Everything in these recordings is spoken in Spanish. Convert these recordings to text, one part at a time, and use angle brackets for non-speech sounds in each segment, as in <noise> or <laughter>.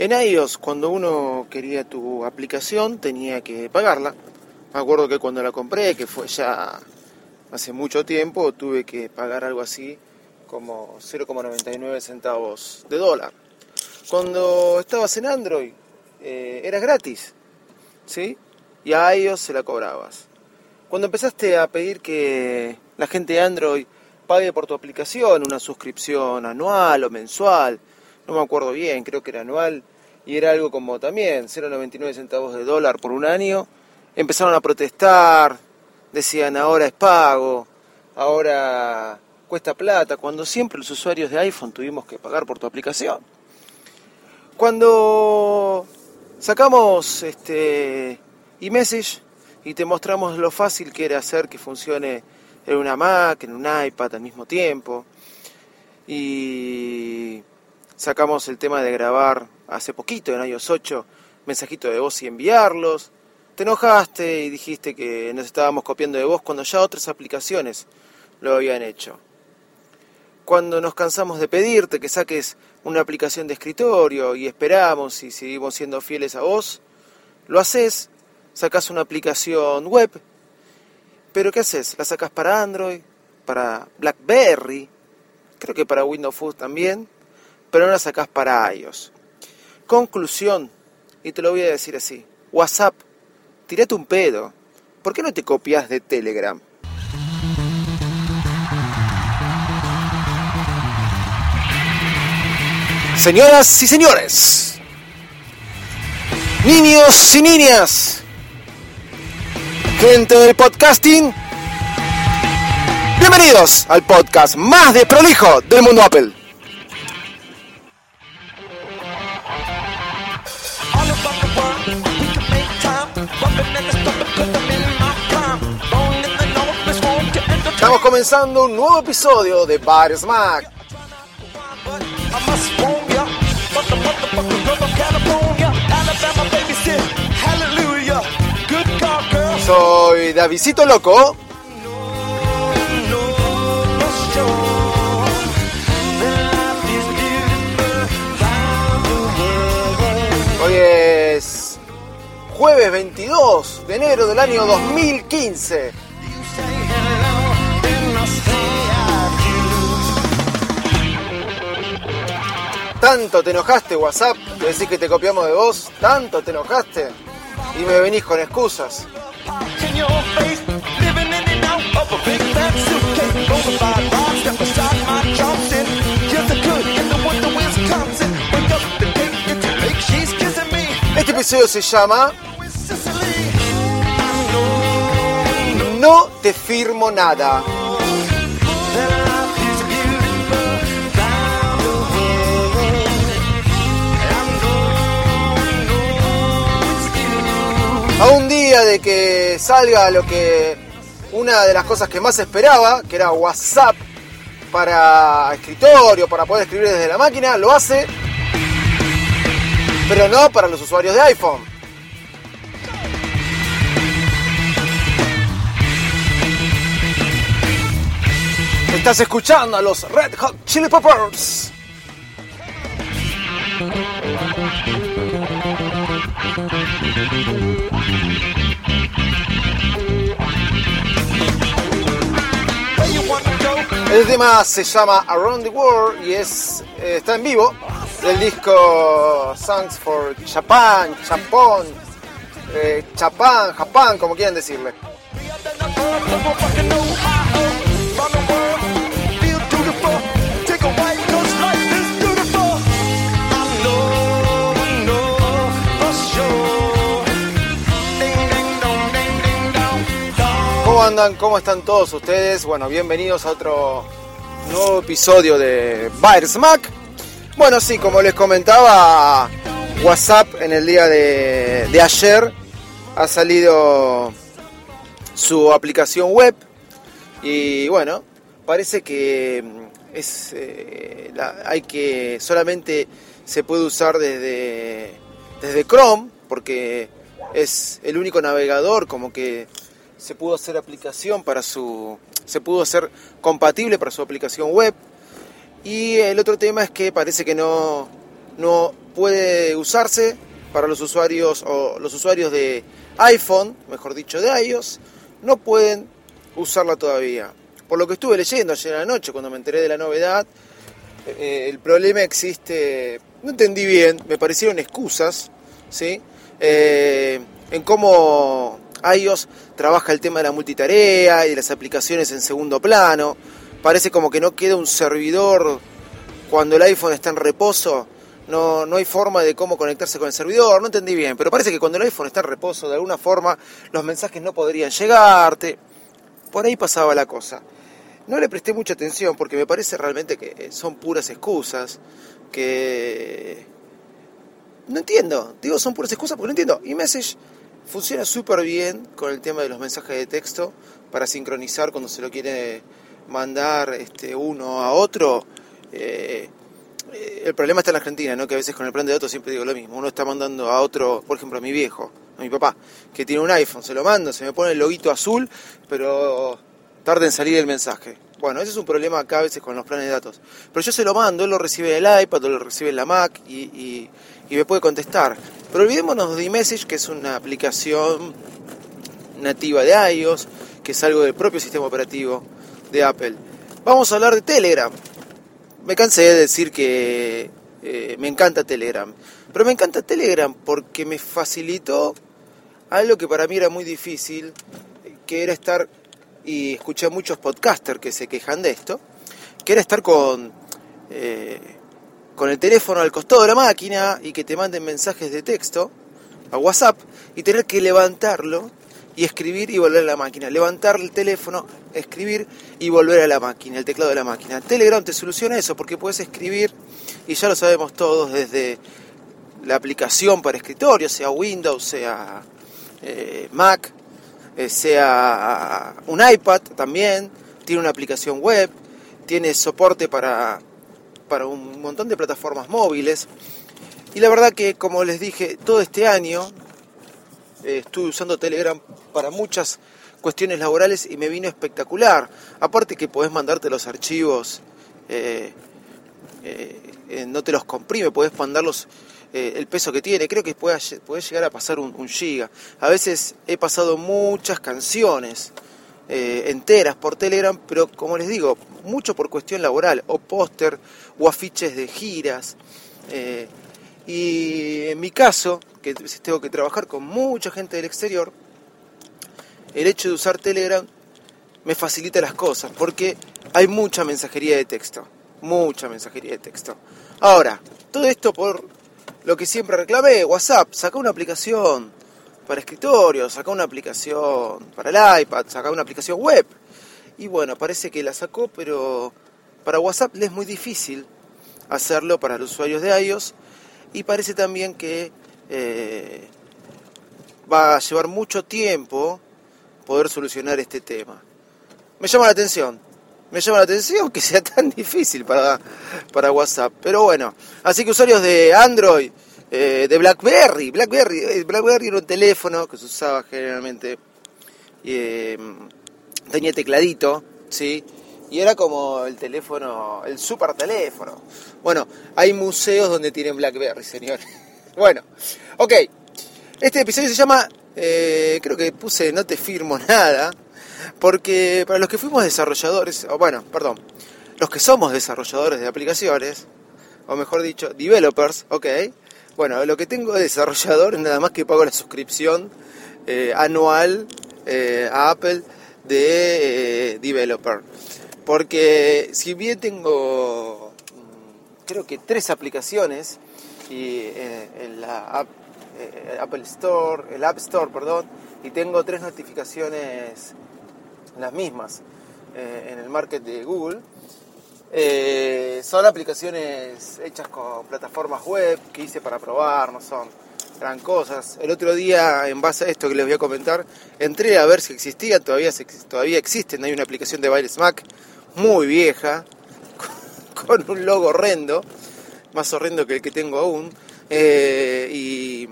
En iOS, cuando uno quería tu aplicación, tenía que pagarla. Me acuerdo que cuando la compré, que fue ya hace mucho tiempo, tuve que pagar algo así como 0,99 centavos de dólar. Cuando estabas en Android, eh, era gratis, ¿sí? Y a iOS se la cobrabas. Cuando empezaste a pedir que la gente de Android pague por tu aplicación una suscripción anual o mensual, no me acuerdo bien, creo que era anual, y era algo como también 0,99 centavos de dólar por un año, empezaron a protestar, decían ahora es pago, ahora cuesta plata, cuando siempre los usuarios de iPhone tuvimos que pagar por tu aplicación. Cuando sacamos este eMessage y te mostramos lo fácil que era hacer que funcione en una Mac, en un iPad al mismo tiempo, y sacamos el tema de grabar hace poquito en iOS 8 mensajitos de voz y enviarlos, te enojaste y dijiste que nos estábamos copiando de vos cuando ya otras aplicaciones lo habían hecho. Cuando nos cansamos de pedirte que saques una aplicación de escritorio y esperamos y seguimos siendo fieles a vos, lo haces, sacas una aplicación web, pero ¿qué haces? La sacas para Android, para BlackBerry, creo que para Windows Phone también, pero no la sacas para iOS. Conclusión, y te lo voy a decir así, WhatsApp tirate un pedo. ¿Por qué no te copias de Telegram? Señoras y señores, niños y niñas, gente del podcasting, bienvenidos al podcast más desprolijo del mundo Apple. Comenzando un nuevo episodio de Bar Smack. Soy Davidito Loco. Hoy es jueves 22 de enero del año 2015. Tanto te enojaste, WhatsApp, de decir que te copiamos de vos, tanto te enojaste y me venís con excusas. Este episodio se llama No te firmo nada. A un día de que salga lo que una de las cosas que más esperaba, que era WhatsApp para escritorio, para poder escribir desde la máquina, lo hace, pero no para los usuarios de iPhone. Estás escuchando a los Red Hot Chili Peppers. El tema se llama Around the World y es eh, está en vivo del disco Songs for Japan, Japón, eh, Japan, Japán, como quieran decirle. ¿Cómo andan? ¿Cómo están todos ustedes? Bueno, bienvenidos a otro nuevo episodio de Smack. Bueno, sí, como les comentaba, WhatsApp en el día de, ayer ha salido su aplicación web y bueno, parece que mm, es eh, hay que solamente se puede usar desde desde Chrome porque es el único navegador como que se pudo hacer aplicación para su se pudo hacer compatible para su aplicación web y el otro tema es que parece que no, no puede usarse para los usuarios o los usuarios de iPhone, mejor dicho de iOS, no pueden usarla todavía. Por lo que estuve leyendo ayer en la noche cuando me enteré de la novedad, eh, el problema existe, no entendí bien, me parecieron excusas, ¿sí? Eh, en cómo iOS trabaja el tema de la multitarea y de las aplicaciones en segundo plano parece como que no queda un servidor cuando el iPhone está en reposo. No, no hay forma de cómo conectarse con el servidor, no entendí bien, pero parece que cuando el iPhone está en reposo, de alguna forma, los mensajes no podrían llegarte. Por ahí pasaba la cosa. No le presté mucha atención porque me parece realmente que son puras excusas, que... No entiendo, digo son puras excusas porque no entiendo. iMessage funciona súper bien con el tema de los mensajes de texto para sincronizar cuando se lo quiere mandar este, uno a otro. Eh, el problema está en la Argentina, ¿no? que a veces con el plan de datos siempre digo lo mismo. Uno está mandando a otro, por ejemplo, a mi viejo, a mi papá, que tiene un iPhone, se lo mando, se me pone el loguito azul, pero tarda en salir el mensaje. Bueno, ese es un problema acá a veces con los planes de datos. Pero yo se lo mando, él lo recibe en el iPad o lo recibe en la Mac y, y me puede contestar. Pero olvidémonos de iMessage, que es una aplicación nativa de iOS, que es algo del propio sistema operativo de Apple. Vamos a hablar de Telegram. Me cansé de decir que eh, me encanta Telegram, pero me encanta Telegram porque me facilitó algo que para mí era muy difícil, que era estar, y escuché a muchos podcasters que se quejan de esto, que era estar con, eh, con el teléfono al costado de la máquina y que te manden mensajes de texto a WhatsApp y tener que levantarlo y escribir y volver a la máquina. Levantar el teléfono, escribir y volver a la máquina, el teclado de la máquina. Telegram te soluciona eso porque puedes escribir, y ya lo sabemos todos, desde la aplicación para escritorio, sea Windows, sea eh, Mac, eh, sea un iPad también, tiene una aplicación web, tiene soporte para, para un montón de plataformas móviles. Y la verdad que, como les dije, todo este año eh, estuve usando Telegram para muchas cuestiones laborales y me vino espectacular. Aparte que podés mandarte los archivos, eh, eh, no te los comprime, podés mandarlos el peso que tiene. Creo que puede, llegar a pasar un, giga. A veces he pasado muchas canciones enteras por Telegram, pero como les digo, mucho por cuestión laboral, o póster, o afiches de giras. y en mi caso, que tengo que trabajar con mucha gente del exterior, el hecho de usar Telegram me facilita las cosas, porque hay mucha mensajería de texto, mucha mensajería de texto. Ahora, todo esto por lo que siempre reclamé, WhatsApp, saca una aplicación para escritorio, saca una aplicación para el iPad, saca una aplicación web. Y bueno, parece que la sacó, pero para WhatsApp le es muy difícil hacerlo para los usuarios de iOS y parece también que eh, va a llevar mucho tiempo poder solucionar este tema. Me llama la atención, me llama la atención que sea tan <laughs> difícil para, para WhatsApp. Pero bueno, así que usuarios de Android, eh, de BlackBerry, BlackBerry, eh, BlackBerry era un teléfono que se usaba generalmente, tenía tecladito, ¿sí? Y era como el teléfono, el super teléfono. Bueno, hay museos donde tienen BlackBerry, señores. <laughs> Bueno, ok. Este episodio se llama, eh, creo que puse no te firmo nada, porque para los que fuimos desarrolladores, o bueno, perdón, los que somos desarrolladores de aplicaciones, o mejor dicho, developers, ok. Bueno, lo que tengo de desarrollador es nada más que pago la suscripción eh, anual eh, a Apple de developer. Porque si bien tengo, mm, creo que tres aplicaciones, y eh, en la eh, Apple Store, el App Store, perdón, y tengo tres notificaciones las mismas eh, en el market de Google. Eh, son aplicaciones hechas con plataformas web que hice para probar, no son gran cosas. El otro día, en base a esto que les voy a comentar, entré a ver si existía, todavía, todavía existen, hay una aplicación de Baile Smack muy vieja, <laughs> con un logo horrendo, más horrendo que el que tengo aún, eh, y,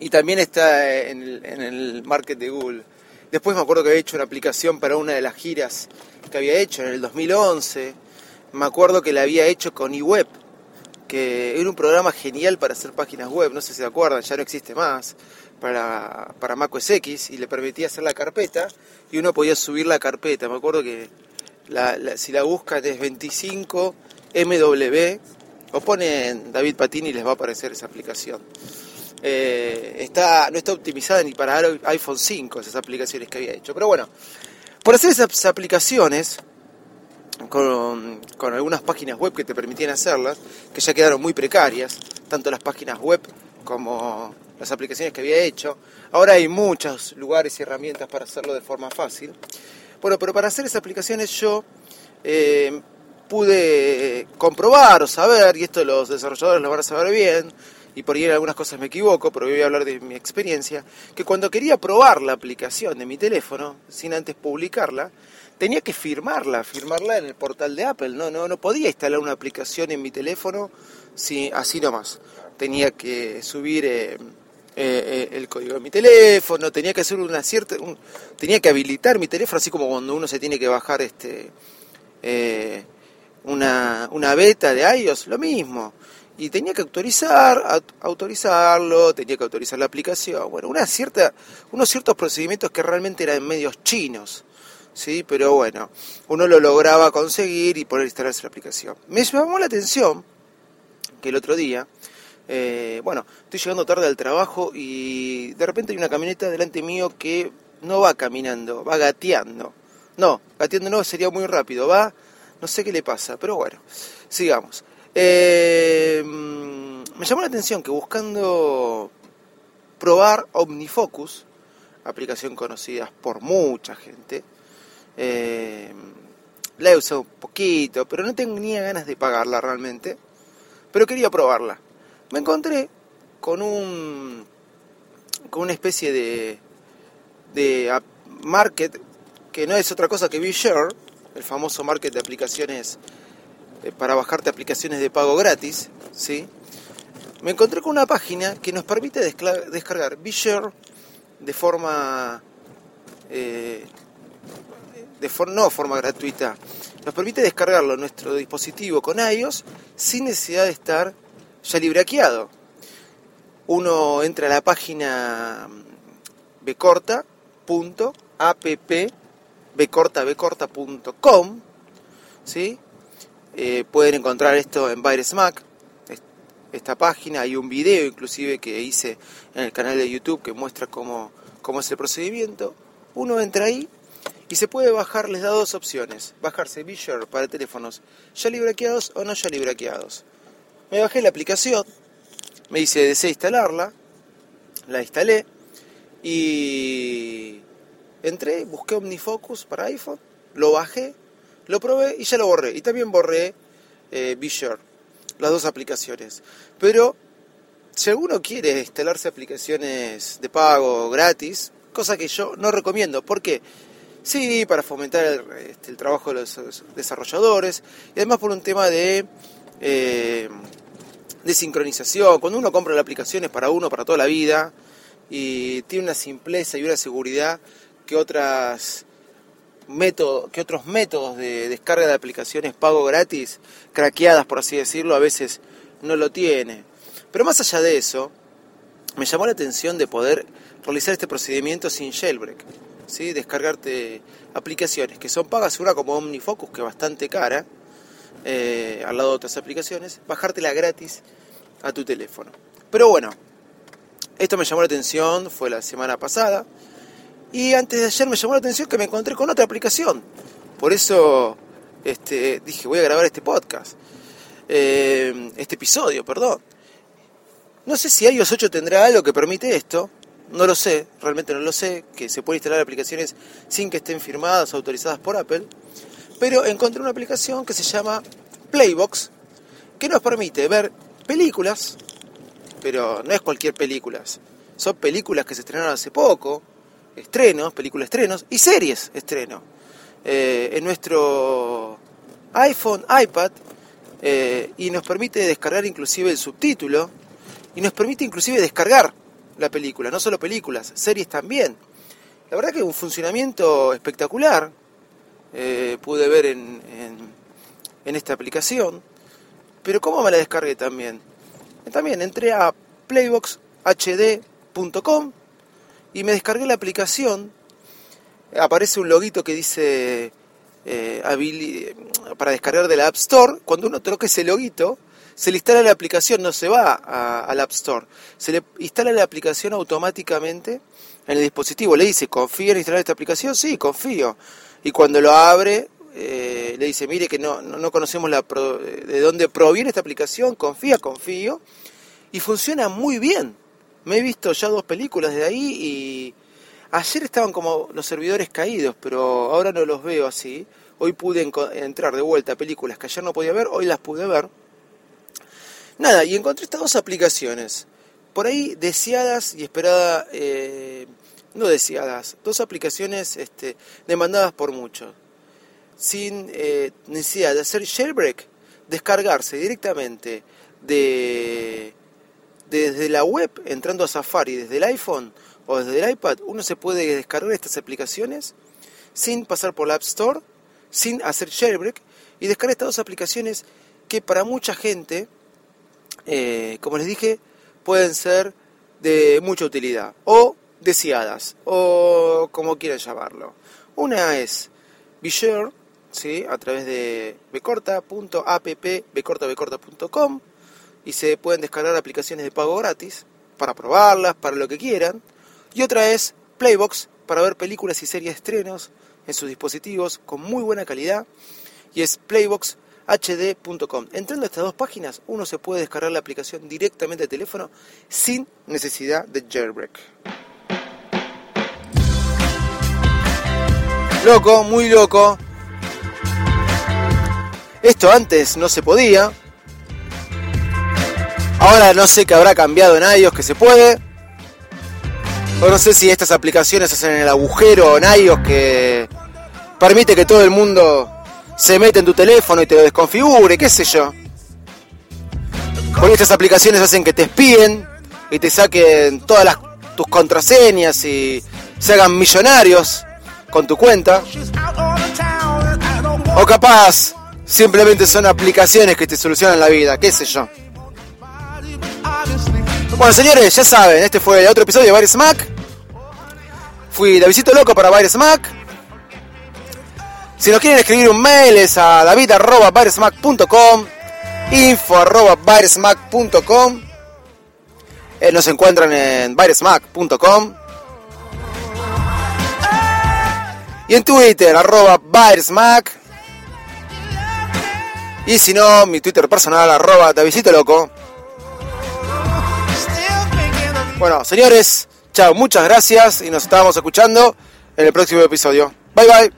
y, también está en el, en el market de Google. Después me acuerdo que había hecho una aplicación para una de las giras que había hecho en el 2011. Me acuerdo que la había hecho con eWeb, que era un programa genial para hacer páginas web, no sé si se acuerdan, ya no existe más, para, para Mac OS X y le permitía hacer la carpeta y uno podía subir la carpeta. Me acuerdo que si la buscan es 25 MW o ponen David Patini y les va a aparecer esa aplicación. Eh, está, no está optimizada ni para iPhone 5 esas aplicaciones que había hecho. Pero bueno, por hacer esas aplicaciones, con, algunas páginas web que te permitían hacerlas, que ya quedaron muy precarias, tanto las páginas web como las aplicaciones que había hecho. Ahora hay muchos lugares y herramientas para hacerlo de forma fácil. Bueno, pero para hacer esas aplicaciones yo eh, pude comprobar o saber, y esto los desarrolladores lo van a saber bien, y por ahí en algunas cosas me equivoco, pero voy a hablar de mi experiencia, que cuando quería probar la aplicación de mi teléfono, sin antes publicarla, tenía que firmarla, firmarla en el portal de Apple, no, no, no podía instalar una aplicación en mi teléfono si, así nomás. Tenía que subir eh, eh, eh, el código de mi teléfono, tenía que hacer una cierta, tenía que habilitar mi teléfono, así como cuando uno se tiene que bajar este una, una beta de iOS, lo mismo y tenía que autorizar, autorizarlo, tenía que autorizar la aplicación, bueno, una cierta, unos ciertos procedimientos que realmente eran medios chinos, ¿sí? Pero bueno, uno lo lograba conseguir y poder instalarse la aplicación. Me llamó la atención que el otro día, eh, bueno, estoy llegando tarde al trabajo y de repente hay una camioneta delante mío que no va caminando, va gateando. No, gateando no, sería muy rápido, va, no sé qué le pasa, pero bueno, sigamos. Eh, me llamó la atención que buscando probar OmniFocus, aplicación conocida por mucha gente, eh, la he usado un poquito, pero no tenía ganas de pagarla realmente, pero quería probarla. Me encontré con un con una especie de de market que no es otra cosa que BeShare, el famoso market de aplicaciones para bajarte aplicaciones de pago gratis, ¿sí? me encontré con una página que nos permite descargar BeShare de forma, eh, de for no forma gratuita, nos permite descargarlo en nuestro dispositivo con iOS sin necesidad de estar ya libreaqueado. Uno entra a la página bcorta.app bcorta.com, ¿sí? Eh, pueden encontrar esto en Mac, esta página. Hay un video inclusive que hice en el canal de YouTube que muestra cómo, cómo es el procedimiento. Uno entra ahí y se puede bajar, les da dos opciones. Bajarse Visual para teléfonos ya librequeados o no ya librequeados. Me bajé la aplicación, me dice deseo instalarla, la instalé y entré, busqué OmniFocus para iPhone, lo bajé lo probé y ya lo borré. Y también borré eh, las dos aplicaciones. Pero si alguno quiere instalarse aplicaciones de pago gratis, cosa que yo no recomiendo. ¿Por qué? Sí, para fomentar el, este, trabajo de los desarrolladores y además por un tema de, eh, de sincronización. Cuando uno compra la aplicación es para uno, para toda la vida y tiene una simpleza y una seguridad que otras método, que otros métodos de descarga de aplicaciones pago gratis, craqueadas por así decirlo, a veces no lo tiene. Pero más allá de eso, me llamó la atención de poder realizar este procedimiento sin jailbreak. ¿sí? Descargarte aplicaciones que son pagas, una como OmniFocus, que es bastante cara, eh, al lado de otras aplicaciones, bajártela gratis a tu teléfono. Pero bueno, esto me llamó la atención, fue la semana pasada. Y antes de ayer me llamó la atención que me encontré con otra aplicación. Por eso este, dije, voy a grabar este podcast. Eh, este episodio, perdón. No sé si iOS 8 tendrá algo que permite esto. No lo sé, realmente no lo sé, que se puede instalar aplicaciones sin que estén firmadas o autorizadas por Apple. pero encontré una aplicación que se llama Playbox, que nos permite ver películas, pero no es cualquier película, son películas que se estrenaron hace poco, estrenos, películas estrenos, y series estreno. Eh, en nuestro iPhone, iPad, eh, y nos permite descargar inclusive el subtítulo, y nos permite inclusive descargar la película, no solo películas, series también. La verdad que un funcionamiento espectacular eh, pude ver en, en, esta aplicación. Pero ¿cómo me la descargué también? También entré a playboxhd.com y me descargué la aplicación. Aparece un loguito que dice eh, para descargar de la App Store. Cuando uno toca ese loguito, se le instala la aplicación, no se va al App Store, se le instala la aplicación automáticamente en el dispositivo. Le dice, ¿confía en instalar esta aplicación? Sí, confío. Y cuando lo abre, eh, le dice, mire que no, no conocemos la de dónde proviene esta aplicación, confía, confío. Y funciona muy bien. Me he visto ya dos películas de ahí y ayer estaban como los servidores caídos, pero ahora no los veo así. Hoy pude entrar de vuelta a películas que ayer no podía ver, hoy las pude ver. Nada, y encontré estas dos aplicaciones. Por ahí deseadas y esperadas, eh, no deseadas, dos aplicaciones este, demandadas por muchos. Sin eh, necesidad de hacer jailbreak, descargarse directamente de, desde la web, entrando a Safari desde el iPhone o desde el iPad, uno se puede descargar estas aplicaciones sin pasar por la App Store, sin hacer jailbreak y descargar estas dos aplicaciones que para mucha gente eh, como les dije, pueden ser de mucha utilidad o deseadas o como quieran llamarlo. Una es Bishare, ¿sí? a través de becorta.app, becorta.com y se pueden descargar aplicaciones de pago gratis para probarlas, para lo que quieran. Y otra es Playbox para ver películas y series estrenos en sus dispositivos con muy buena calidad y es Playbox hd.com. Entrando a estas dos páginas, uno se puede descargar la aplicación directamente de teléfono sin necesidad de jailbreak. Loco, muy loco. Esto antes no se podía. Ahora no sé qué habrá cambiado en iOS que se puede. O no sé si estas aplicaciones hacen el agujero en iOS que permite que todo el mundo se mete en tu teléfono y te lo desconfigure, qué sé yo. Porque estas aplicaciones hacen que te espíen y te saquen todas las, tus contraseñas y se hagan millonarios con tu cuenta. O capaz, simplemente son aplicaciones que te solucionan la vida, qué sé yo. Bueno, señores, ya saben, este fue el otro episodio de Virus Mac. Fui Davidito Loco para Virus Mac. Si nos quieren escribir un mail es a david.baresmac.com info.baresmac.com eh, Nos encuentran en baresmac.com Y en Twitter, arroba baresmac. Y si no, mi Twitter personal, arroba Davidito Loco. Bueno, señores, chao, muchas gracias y nos estamos escuchando en el próximo episodio. Bye bye.